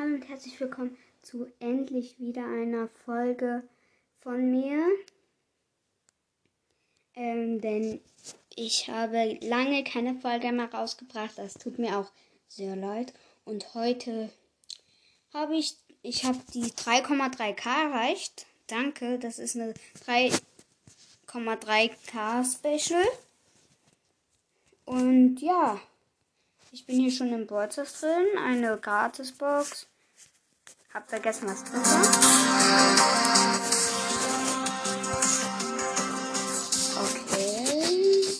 Hallo und herzlich willkommen zu endlich wieder einer Folge von mir. Ähm, denn ich habe lange keine Folge mehr rausgebracht. Das tut mir auch sehr leid. Und heute habe ich, ich habe die 3,3k erreicht. Danke, das ist eine 3,3k Special. Und ja, ich bin hier schon im Borders drin. Eine Gratisbox. Hab vergessen, was drin war. Okay.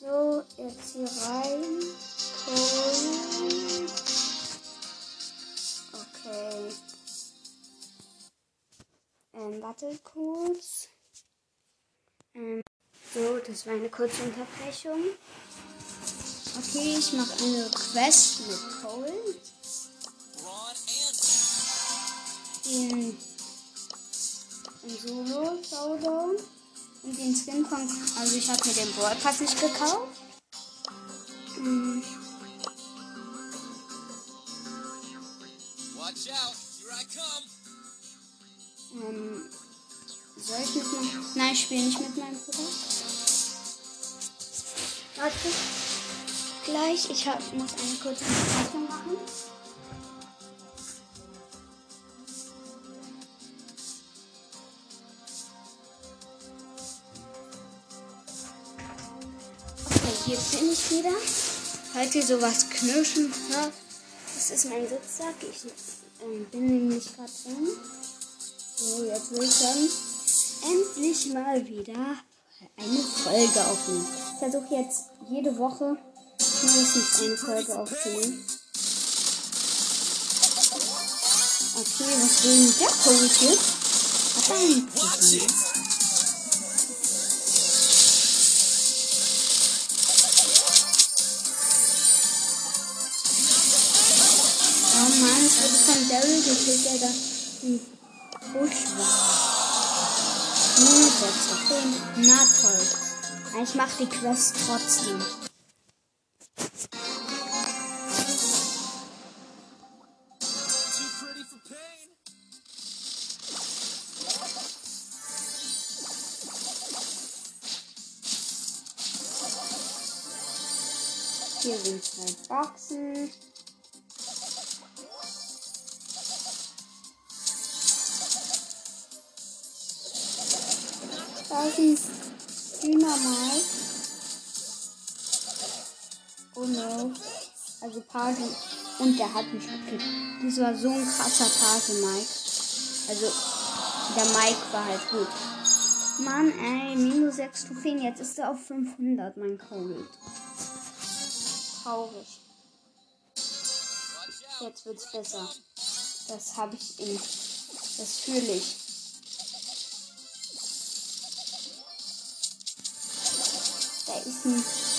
So, jetzt hier rein. Cool. Okay. Ähm, warte kurz. Ähm, so, das war eine kurze Unterbrechung. Okay, ich mache eine Quest mit Cole. Den, Solo Showdown. Und den Skin von. Also ich habe mir den Brawl Pass nicht gekauft. Hm. Watch out, here I come. Ähm, soll ich mit meinem. Nein, ich spiele nicht mit meinem Bruder. Warte. Gleich, ich hab, muss eine kurze Unterbrechung machen. Okay, hier bin ich wieder. Ihr sowas knirschen hört, das ist mein Sitzsack. Ich ähm, bin nämlich gerade drin. So, jetzt will ich sagen, endlich mal wieder eine Folge aufnehmen. Ich versuche jetzt jede Woche mindestens eine Folge aufzunehmen. Okay, was will denn der Punkt hier? Hat er ein Problem? Oh Mann, ich wurde von Daryl gekillt, der da im Busch war. Nur sechs, okay. Na toll. Ich mach die Quest trotzdem. Hier sind zwei Boxen. Da ist Dynamite. Oh no. Also Page. Und der hat mich gekillt. Das war so ein krasser Page, Mike. Also, der Mike war halt gut. Mann, ey, minus 6 Trophäen. Jetzt ist er auf 500, mein Cold. Traurig. Jetzt wird's besser. Das habe ich in. Das fühle ich. Da ist ein.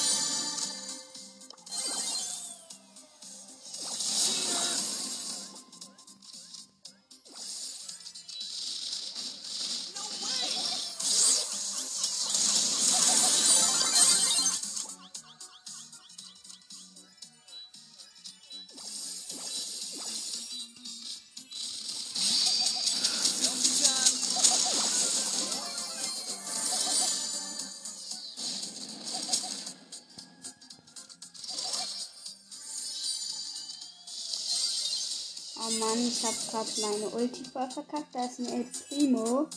Mann, ich habe gerade meine Ulti voll verkackt. Da ist ein El Primo.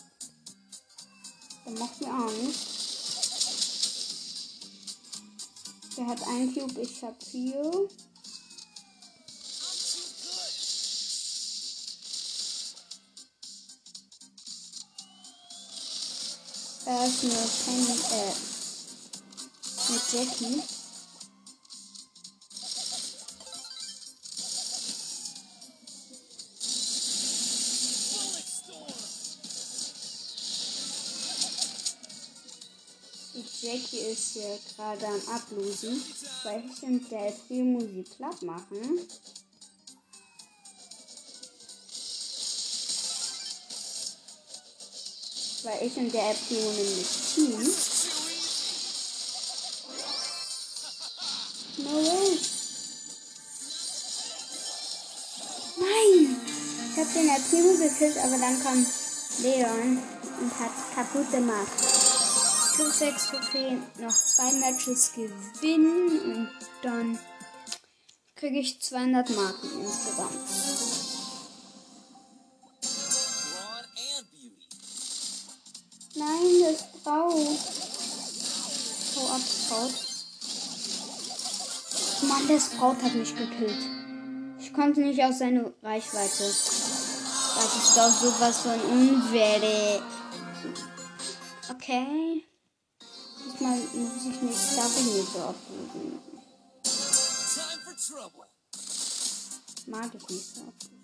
Der macht mir Angst. Der hat einen Cube, ich hab vier. Da ist eine Penny, äh, eine Jackie. Jackie ist hier gerade am Ablosen, weil ich und der Primo sie platt machen. Weil ich und der Primo nämlich Team. No way. Nein! Ich habe den El Primo gekillt, aber dann kam Leon und hat kaputt gemacht. Plus 6 Trophäen, noch zwei Matches gewinnen und dann kriege ich 200 Marken insgesamt. Nein, das Braut. Hau ab, Braut. Mann, das Braut hat mich gekillt. Ich konnte nicht aus seiner Reichweite. Das ist doch sowas von unwürdig. Okay. Diesmal muss ich nicht Double so auflösen. Time for trouble. Mag ich nicht so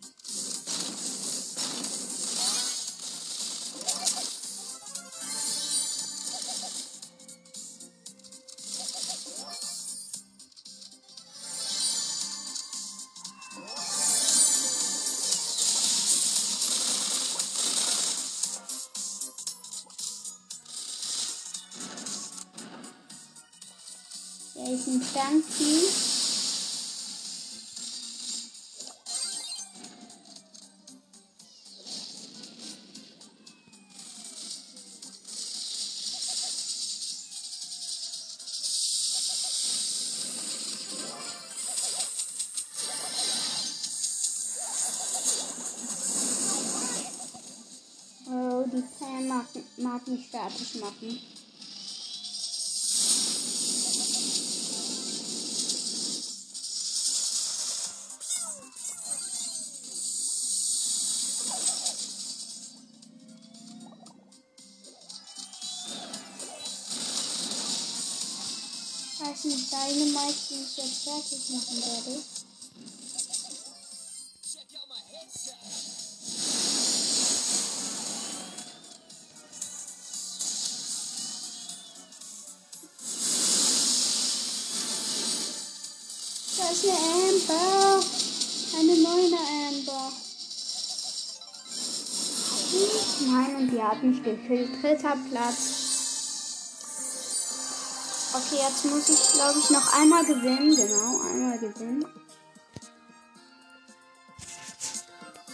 Frankie. Oh, die Pam mag, mag mich fertig machen. Dynamite, den ich jetzt fertig machen werde. Da ist eine Amber. Eine neue Amber. Nein, und die hat mich gekillt. Dritter Platz. Okay, jetzt muss ich, glaube ich, noch einmal gewinnen. Genau, einmal gewinnen.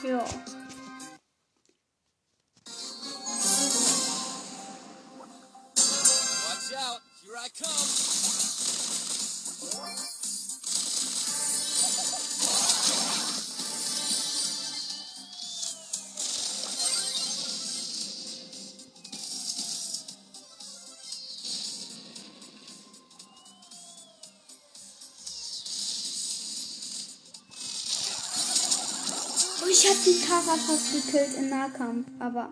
Ja. Watch out. Here I come. Kara fast gekillt im Nahkampf, aber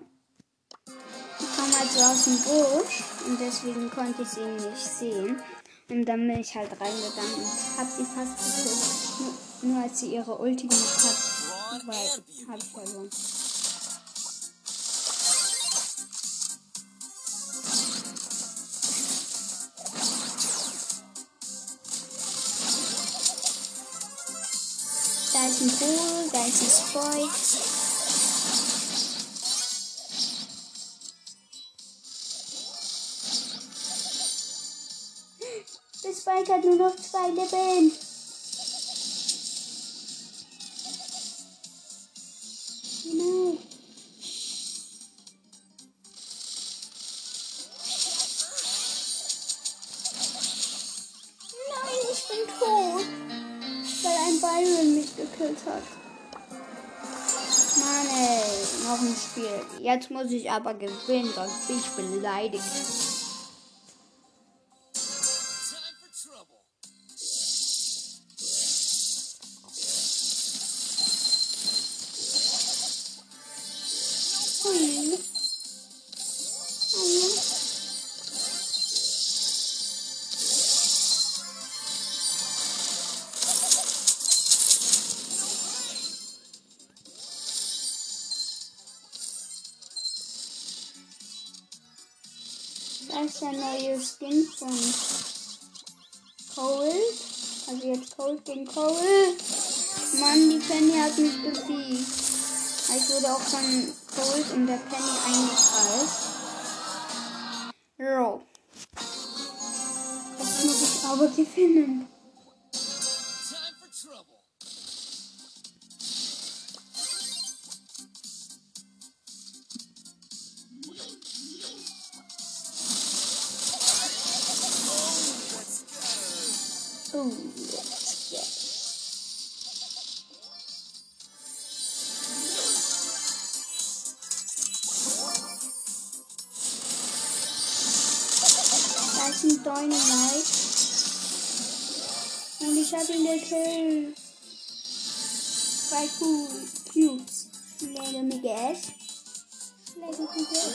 die kam halt so aus dem Busch und deswegen konnte ich sie nicht sehen. Und dann bin ich halt reingegangen und hab sie fast gekillt. Nur, nur als sie ihre Ulti gemacht hat, weil hab ich verloren. Da ist ein Bull, da ist ein Spike. Hat nur noch zwei Leben. Nein, ich bin tot. Weil ein Byron mich gekillt hat. Mann ey, noch ein Spiel. Jetzt muss ich aber gewinnen, sonst bin ich beleidigt. Skin von Cold. Also jetzt Cold gegen Cold. Mann, die Penny hat mich besiegt. Ich wurde auch von Cold und der Penny eingekreist. Jo. Jetzt muss ich aber gewinnen. Oh, let's get. Da ist ein Dynamite. Und ich habe ihn gekillt. Zwei Cu- Cubes. Schläge mit Gas. Schläge mit Gas.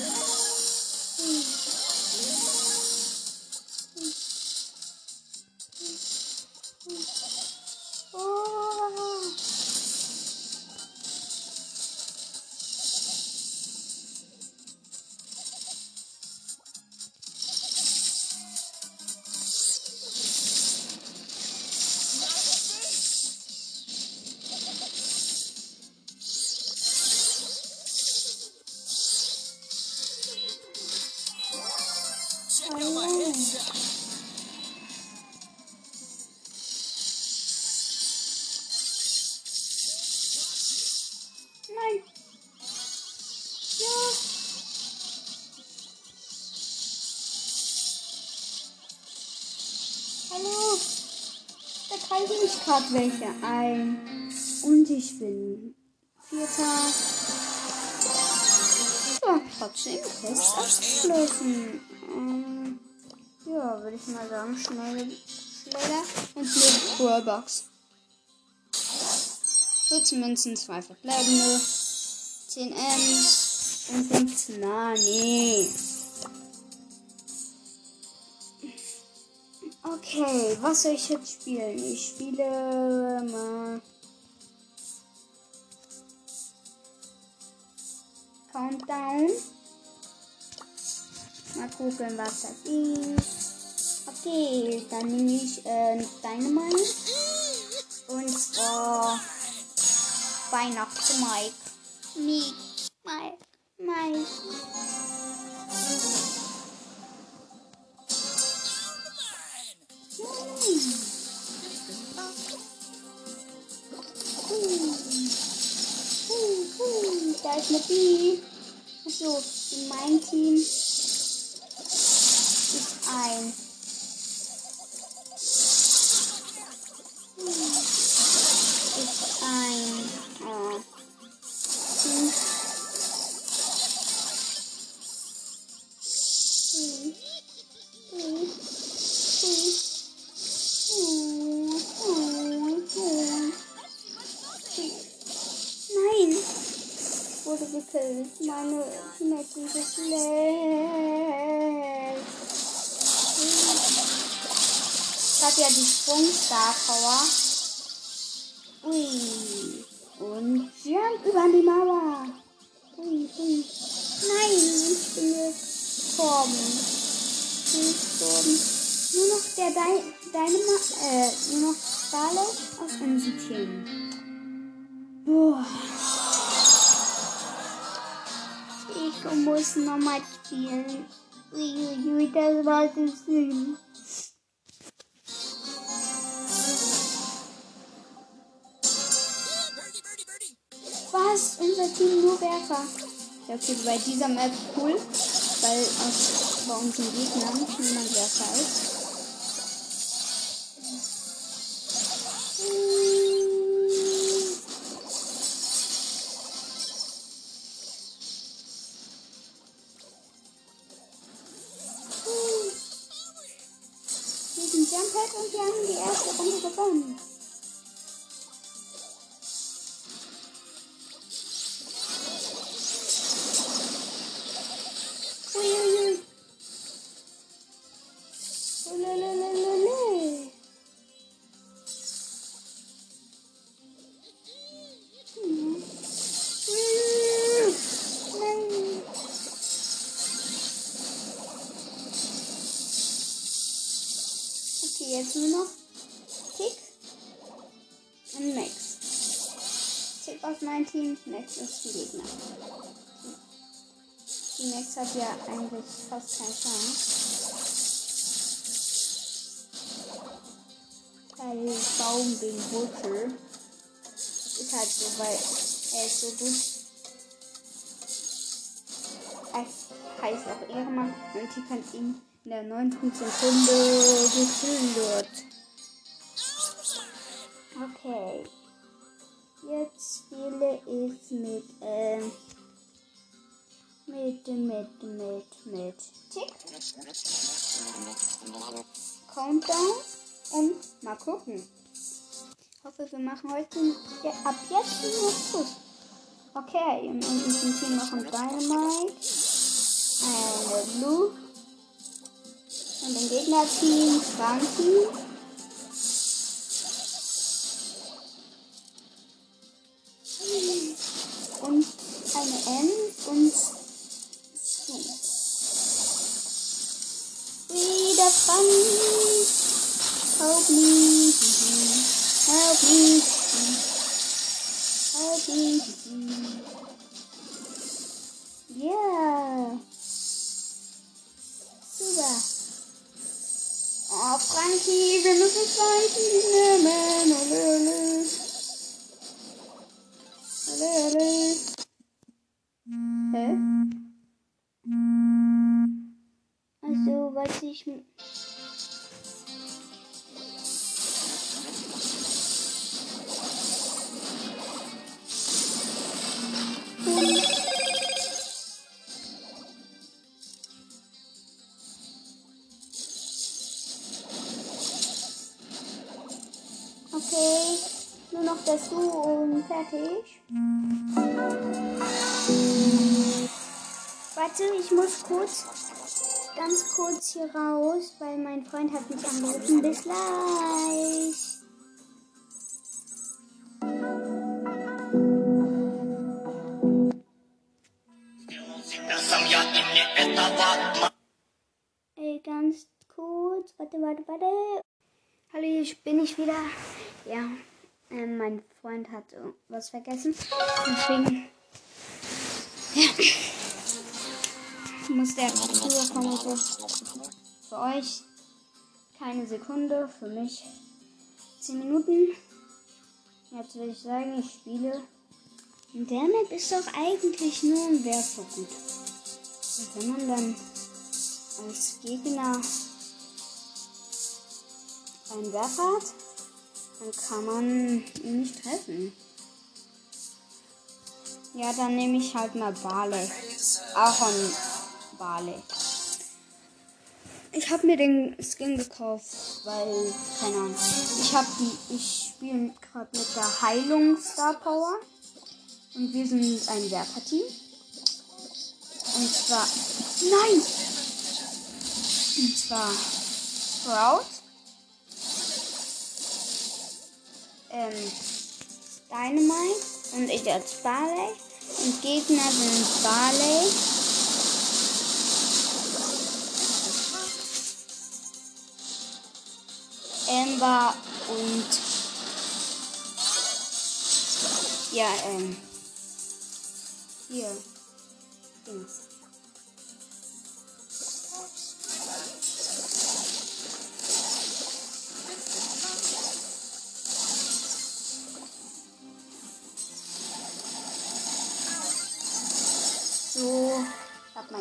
Hallo. Da greifen mich gerade welche ein. Und ich bin Vierter. Ja, trotzdem Quest abgeschlossen. Ähm, ja, würde ich mal sagen, schnelle Schläger und eine Brawlbox. 14 Münzen, 2 verbleibende, 10 Ms und 15 Nani. Okay, was soll ich jetzt spielen? Ich spiele mal Countdown. Mal gucken, was das ist. Okay, dann nehme ich äh, Dynamite. Und zwar Weihnachts Mike. Mike. Mike. Mike. Da ist eine Bee. Achso, in meinem Team ist ein. Teammates sind so schlecht. Ich habe ja die Sprungstar Power. Ui. Nochmal spielen. Uiuiui, das war so birdie. Was? Unser Team nur Werfer. Ja, okay, bei dieser Map cool, weil aus, bei unseren Gegnern niemand Werfer ist. Sind Jumppad und wir haben die erste Runde ist die Gegner. Die Max hat ja eigentlich fast keine Chance. Weil Baum gegen Wurzel. Ist halt so, weil er ist so gut. Er heißt auch Ehrenmann und die kann ihn in der 19. Sekunde gekillt. Okay. Spiele ich mit, ähm, mit, mit, mit, mit Tick. Countdown und mal gucken. Ich hoffe, wir machen heute ja, ab jetzt nur gut. Okay, und unten sind hier noch ein Dynamite, eine Blue und ein Gegnerteam Frankie. Du und fertig. Warte, ich muss kurz, ganz kurz hier raus, weil mein Freund hat mich angerufen. Bis gleich. Ey, ganz kurz. Warte, warte, warte. Hallo, hier bin ich wieder. Ja, ähm, mein Freund hat äh, was vergessen. Deswegen ja, muss der früher kommen. So. Für euch keine Sekunde, für mich 10 Minuten. Jetzt würde ich sagen, ich spiele. Und der Map ist doch eigentlich nur ein Werfergut. Und wenn man dann als Gegner einen Werfer hat, dann kann man ihn nicht treffen. Ja, dann nehme ich halt mal Barley. Ahorn Barley. Ich habe mir den Skin gekauft, weil, keine Ahnung. Ich habe die, ich spiele gerade mit der Heilung Star Power. Und wir sind ein Werfer-Team. Und zwar, nein! Und zwar Sprout. Ähm, Dynamite und ich als Barley. Und Gegner sind Barley. Amber und ja, ähm, hier, Dings.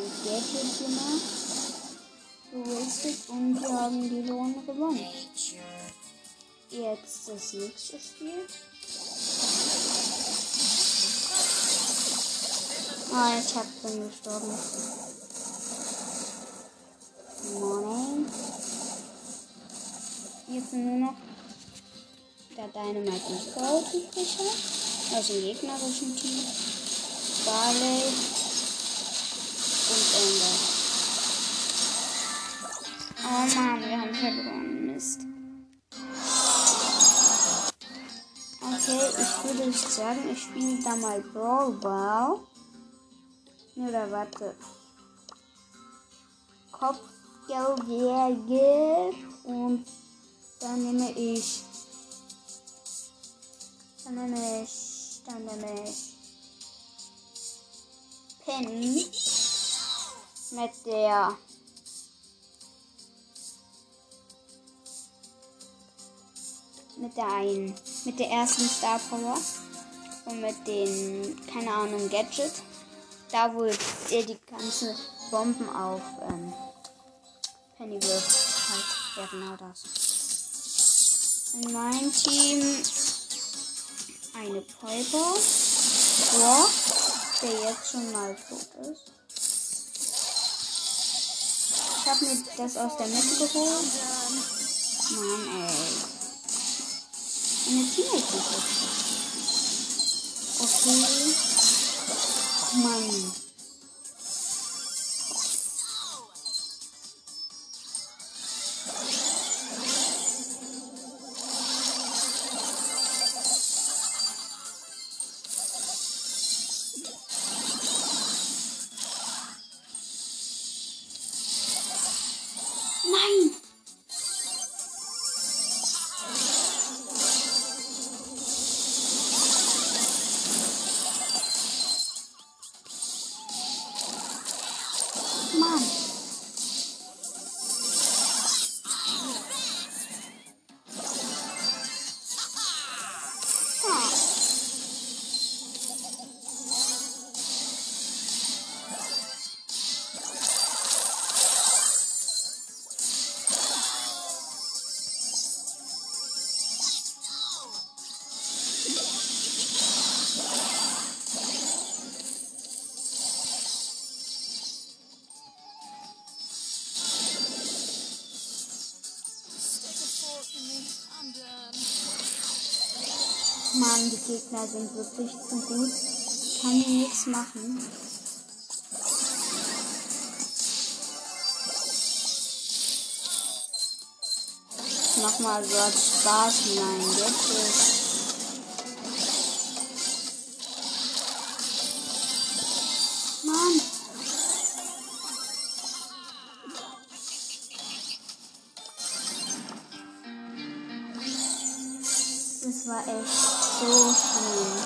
Mein Gadget gemacht. Richtig. Und wir haben die Lohne gewonnen. Jetzt das nächste Spiel. Ah, ich hab bin gestorben. Morning. Jetzt nur noch der Dynamite Sprout übrig hat. Aus dem gegnerischen Team. Barley und Ender. Oh Mann, wir haben verloren. Mist. Okay, ich würde sagen, ich spiele da mal Brawl Ball. Oder warte. Kopfgeldjäger. Und dann nehme ich. Dann nehme ich. Dann nehme ich. Penny mit der mit der einen mit der ersten Star Power und mit den keine Ahnung Gadget da wo er die ganze Bomben auf ähm, Penny wirft halt ja genau das in meinem Team eine Piper. Brock, der jetzt schon mal tot ist. Ich habe mir das aus der Mitte geholt. Mann, ey. Sind jetzt. Okay. Mann. Mann, die Gegner sind wirklich zu gut. Ich kann hier nichts machen. Nochmal so als Spaß hinein. Jetzt ist. Mann! Das war echt so schön.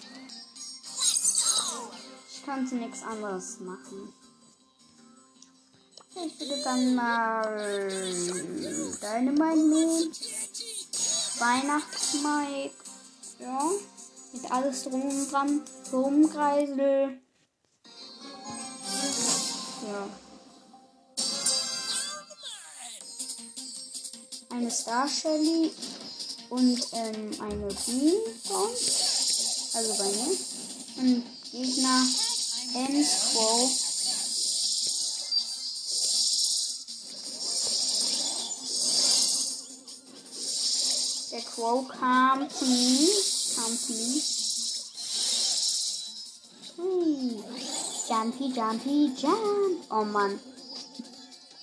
Ich konnte nichts anderes machen. Ich würde dann mal Dynamite nehmen. Weihnachtsmike. Ja. Mit alles drum und dran. Blumenkreisel. Ja. Eine Star Shelly und ähm, eine Bomb. Also bei mir. Und Gegner Ems Crow. Der Crow kam zu mir. Kam zu mir. Hui. Jumpy, jumpy, jump. Oh Mann.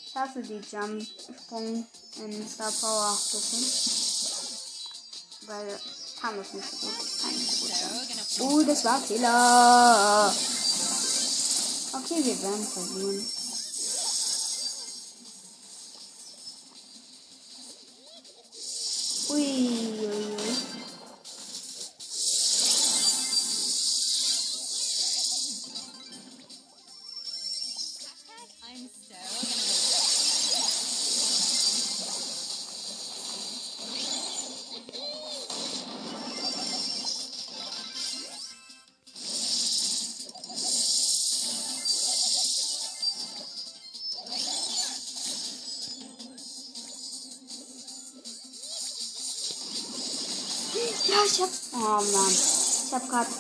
Ich hasse die Jump-Sprung in Star Power. Bisschen. Weil kann das nicht so gut. So gut jumpen. Oh, das war Fehler. Okay, wir werden verlieren.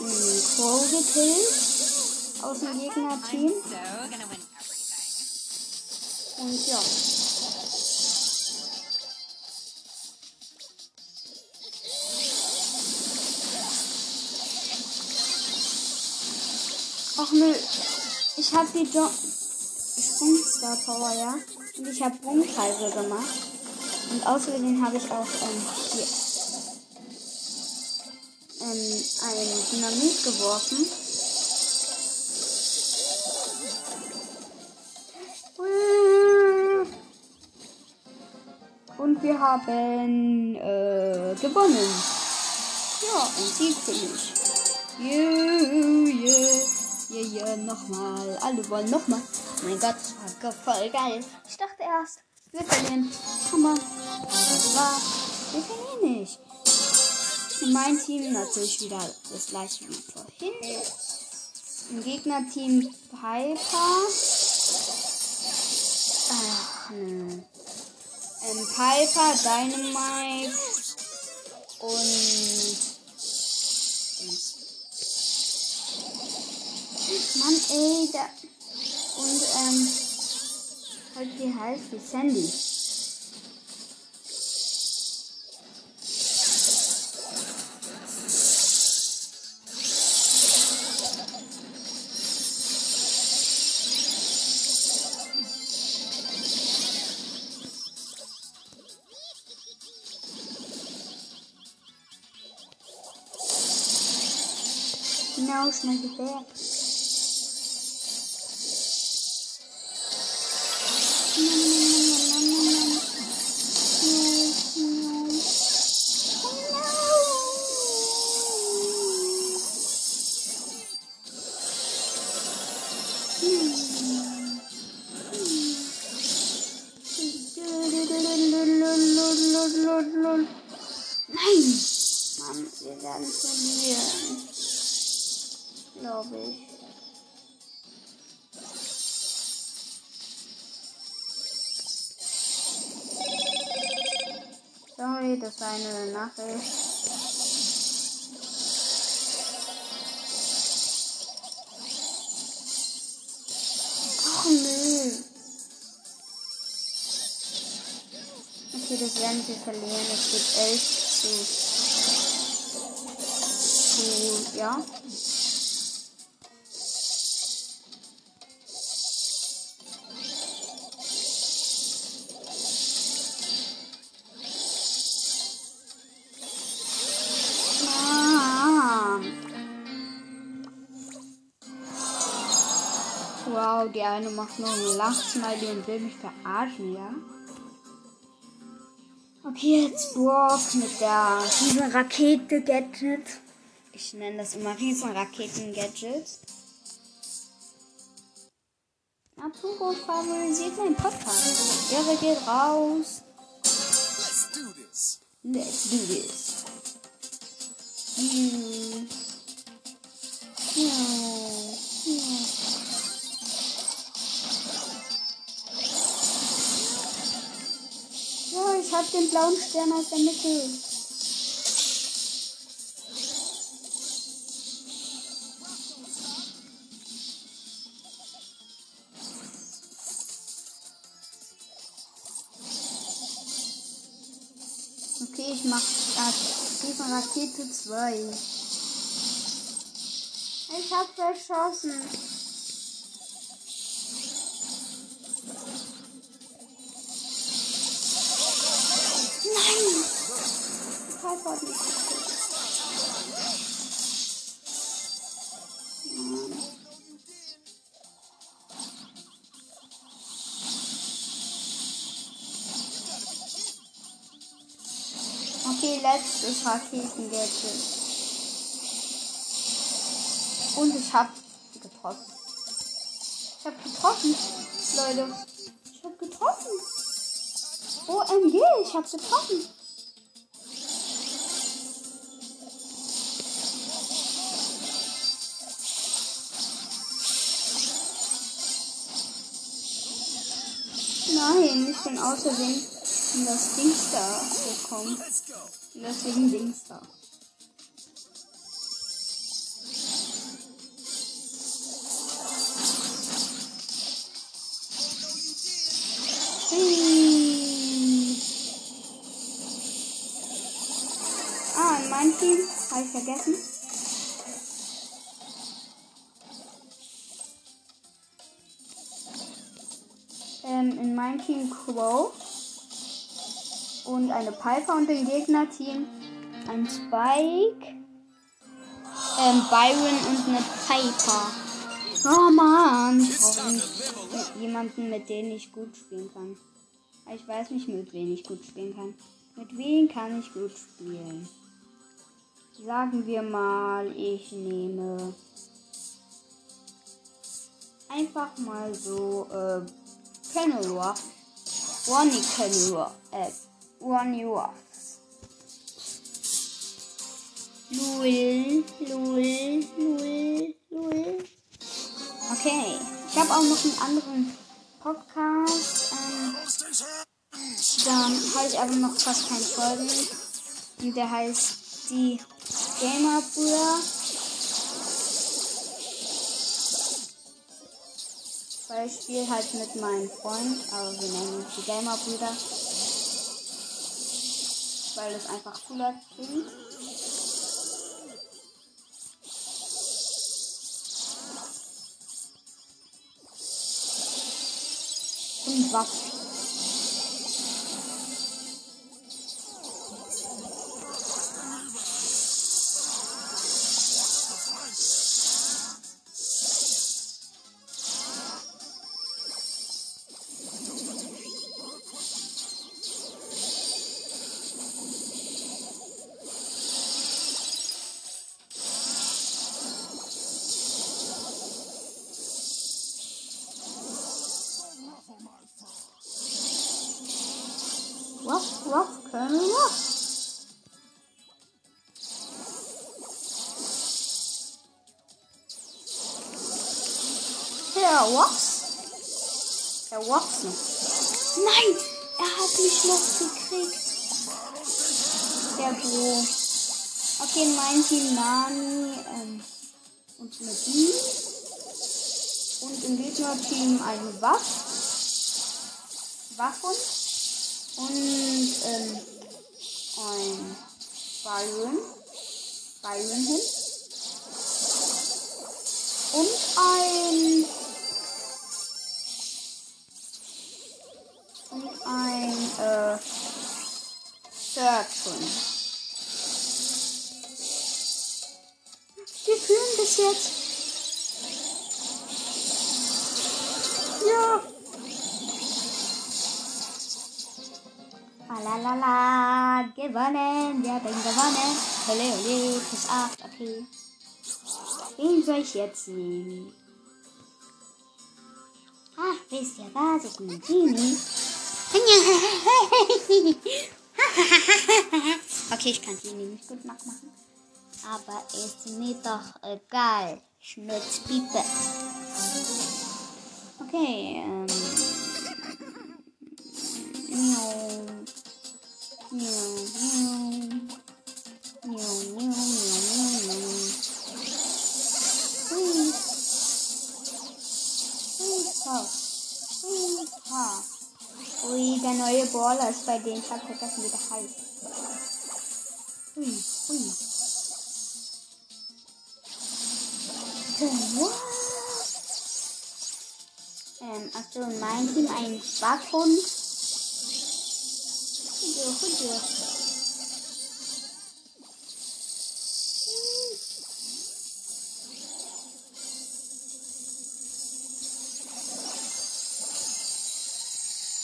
Crow gekillt. Aus dem Gegnerteam. Und ja. Ach nö. Ich hab die jo Sprungstar Power, ja. Und ich hab Brummkreise gemacht. Und außerdem habe ich auch ähm, hier ähm, ein Dynamit geworfen. Und wir haben äh, gewonnen. Ja, ein Sieg für mich. Yeah, yeah, yeah, yeah, nochmal. Alle wollen nochmal. Mein Gott, das war voll geil. Ich dachte erst, wir verlieren. Aber das war, wir verlieren nicht. Mein Team natürlich wieder das gleiche wie vorhin. Im Gegnerteam Piper. Ach, nö. Ähm, Piper, Dynamite und Mann, ey, da. Und, ähm, halt, wie heißt die? Sandy. My do Okay, das werden wir verlieren. Es geht 11 zu. zu. ja. Mann. Wow, die eine macht nur ein Lachsmiley und will mich verarschen, ja? Okay, jetzt Brock mit der Riesenrakete-Gadget. Ich nenne das immer Riesenraketen-Gadget. Arturo favorisiert meinen Podcast. Ehre geht raus. Let's do this. Let's do this. Mm. Ja. Ja. Ich hab den blauen Stern aus der Mitte. Okay, ich mach Rakete Rakete 2. Ich hab verschossen. Raketengadget. Und ich hab getroffen. Ich hab getroffen, Leute. Ich hab getroffen. OMG, ich hab getroffen. Nein, ich bin außerdem in das Dings da gekommen. Let's go. Und deswegen Dings da. Ah, in Team habe ich vergessen. Ähm, in meinem Team Crow und eine Piper und im Gegnerteam ein Spike, ähm, Byron und eine Piper. Oh up. jemanden, mit dem ich gut spielen kann. Ich weiß nicht, mit wem ich gut spielen kann. Mit wem kann ich gut spielen? Sagen wir mal, ich nehme einfach mal so, äh, Kenilworth. Ronnie Kenilworth. Äh, one you Luil, Luil, Luil, Luil. Okay, ich habe auch noch einen anderen Podcast. Ähm, dann habe ich aber noch fast keine Folgen. Und der heißt Die Gamer Brüder. Weil ich spiele halt mit meinem Freund, aber wir nennen ihn die Gamer Brüder. Weil es einfach cooler klingt. Und was? Team Nani ähm, und Nadine. Und im Gegnerteam ein Waff. Waffen und ähm, ein Byron, Byron hin und ein und ein äh, Surgeon. Bis jetzt. Ja. Lalalala, gewonnen, wir haben gewonnen. Ole, ole, plus 8, okay. Wen soll ich jetzt nehmen? Ach, wisst ihr was? Ich nehme Genie. okay, ich kann Genie nicht gut nachmachen. Aber ist mir doch egal. Schnutzpiepe. Okay, ähm. Miau. Miau, miau. Miau, miau, miau, miau, miau. Hui. Ha. Hui, ha. Ui, der neue Baller ist bei denen. Ich hab vergessen, wie der Ähm, achso, in meinem Team ein Hunde.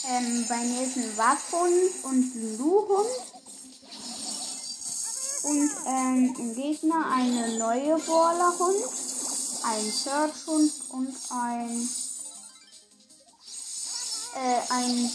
Ähm, bei mir ist ein Wachhund und ein Luhund. Und ähm, im Gegner eine neue Borlerhund, ein Searchhund und ein äh, ein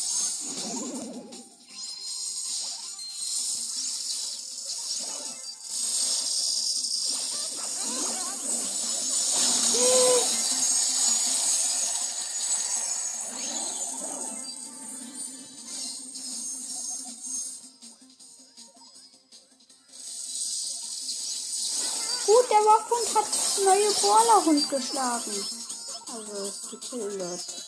Borlerhund geschlagen. Also gekillt.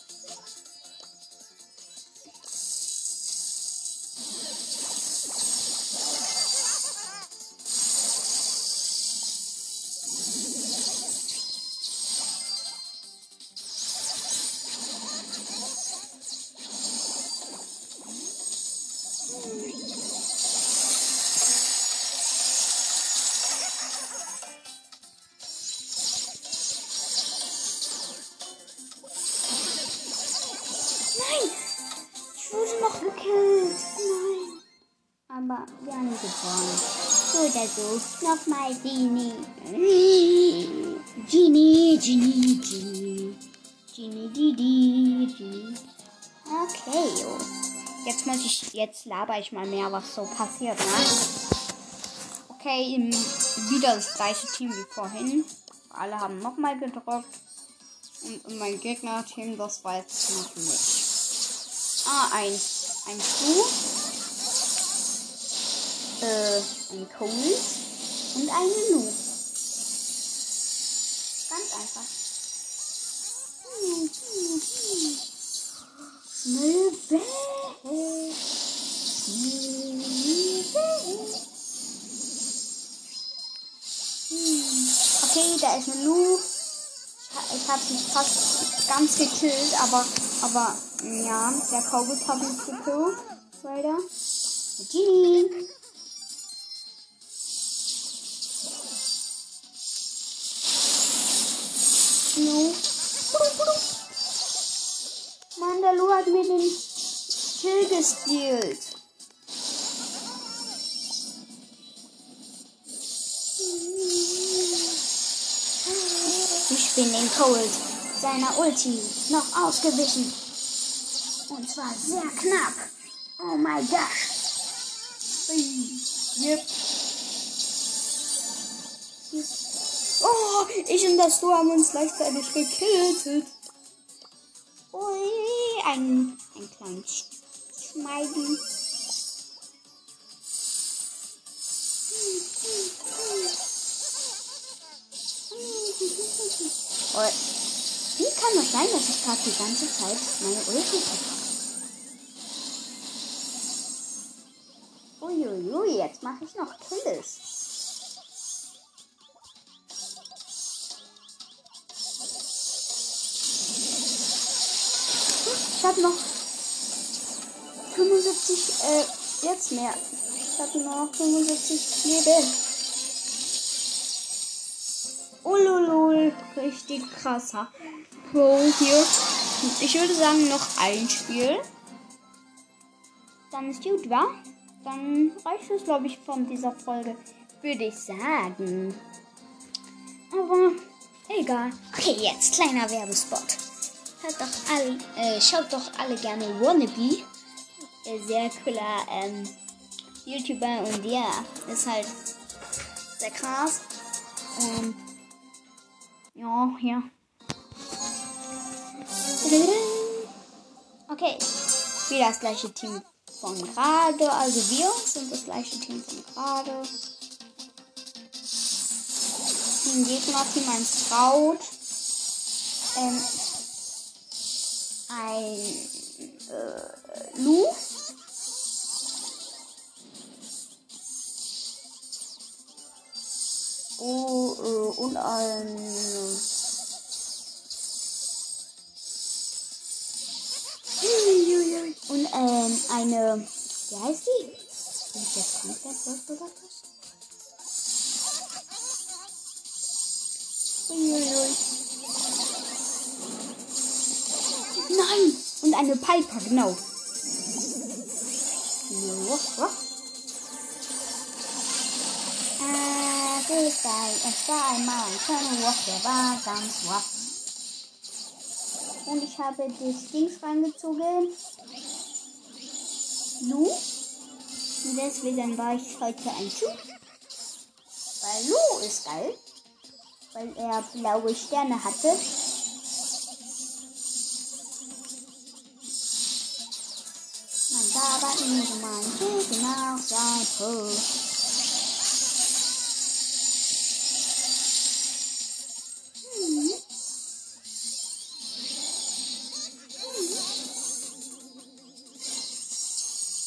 So. Nochmal Genie. Genie, Genie, Genie. Genie, Didi, Genie. Okay, jo. Jetzt muss ich, jetzt laber ich mal mehr, was so passiert, ne? Okay, im, wieder das gleiche Team wie vorhin. Alle haben nochmal gedrückt. Und mein Gegnerteam, das war jetzt noch nicht. Ah, ein, ein Schuh. Äh, ein Cold. Und eine Lu. Ganz einfach. Hm. Okay, da ist eine Lu. Ich habe sie fast ganz gekillt, aber, aber, ja, der Kogut hat mich gekillt. Leider. Genie. No. Mann, der Lu hat mir den Kill gestealt. Ich bin den Cold seiner Ulti noch ausgewichen. Und zwar sehr knapp. Oh mein Gott. Yep. Oh, ich und das Du haben uns gleichzeitig gekillt. Ui, ein, ein kleines Schmeiden. Oh, wie kann das sein, dass ich gerade die ganze Zeit meine Ulti verpacke? Uiuiui, jetzt mache ich noch Kills. Habe noch 75, äh, jetzt mehr. Ich habe noch 75 Leben. Ululul, richtig krasser Pro hier. Ich würde sagen, noch ein Spiel. Dann ist gut, wa? Dann reicht es, glaube ich, von dieser Folge. Würde ich sagen. Aber egal. Okay, jetzt kleiner Werbespot. Hört doch alle, äh, schaut doch alle gerne Wannabe. Äh, sehr cooler ähm, YouTuber und ja, ist halt sehr krass. Und ja, ja. Okay, wieder das gleiche Team von gerade. Also wir sind das gleiche Team von gerade. Team Gegner, Team 1 Traut. Ähm, ein äh, Lu. Oh, äh, und ein und ähm, eine, wie heißt die? Bin ich jetzt komplett durchgedacht? Uiuiui. Nein! Und eine Piper, genau. Äh, es war einmal ein kleiner Wurf, der war ganz wack. Und ich habe das Dings reingezogen. Lu. Und deswegen war ich heute ein Zug. Weil Lu ist geil. Weil er blaue Sterne hatte. Ihm mein Kind nach sein Tod.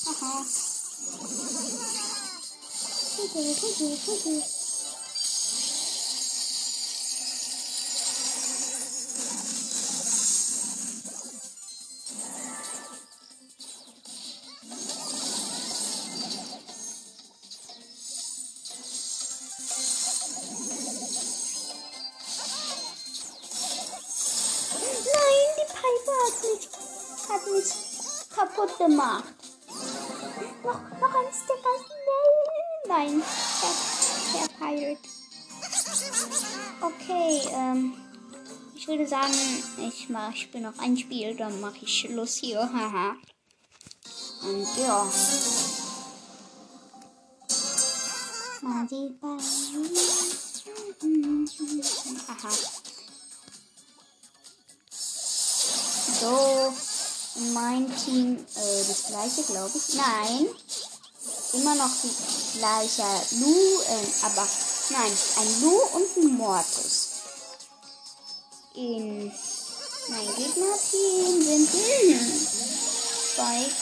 Aha. Kuckuck, kuckuck, kuckuck. Gemacht. Noch, noch ein Sticker. Nein, der, der Pirate. Okay, ähm, ich würde sagen, ich mach, ich spiele noch ein Spiel, dann mache ich Schluss hier. Haha. Und ja. Aha. So, mein Team äh, das gleiche, glaube ich. Nein, immer noch die gleiche Lu, äh, aber nein, ein Lu und ein Mortis. In Mein Gegnerteam sind. Spike.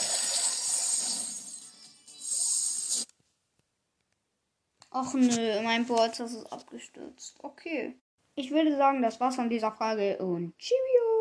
Ach nö, mein Board ist abgestürzt. Okay. Ich würde sagen, das war's von dieser Frage und Cheerio!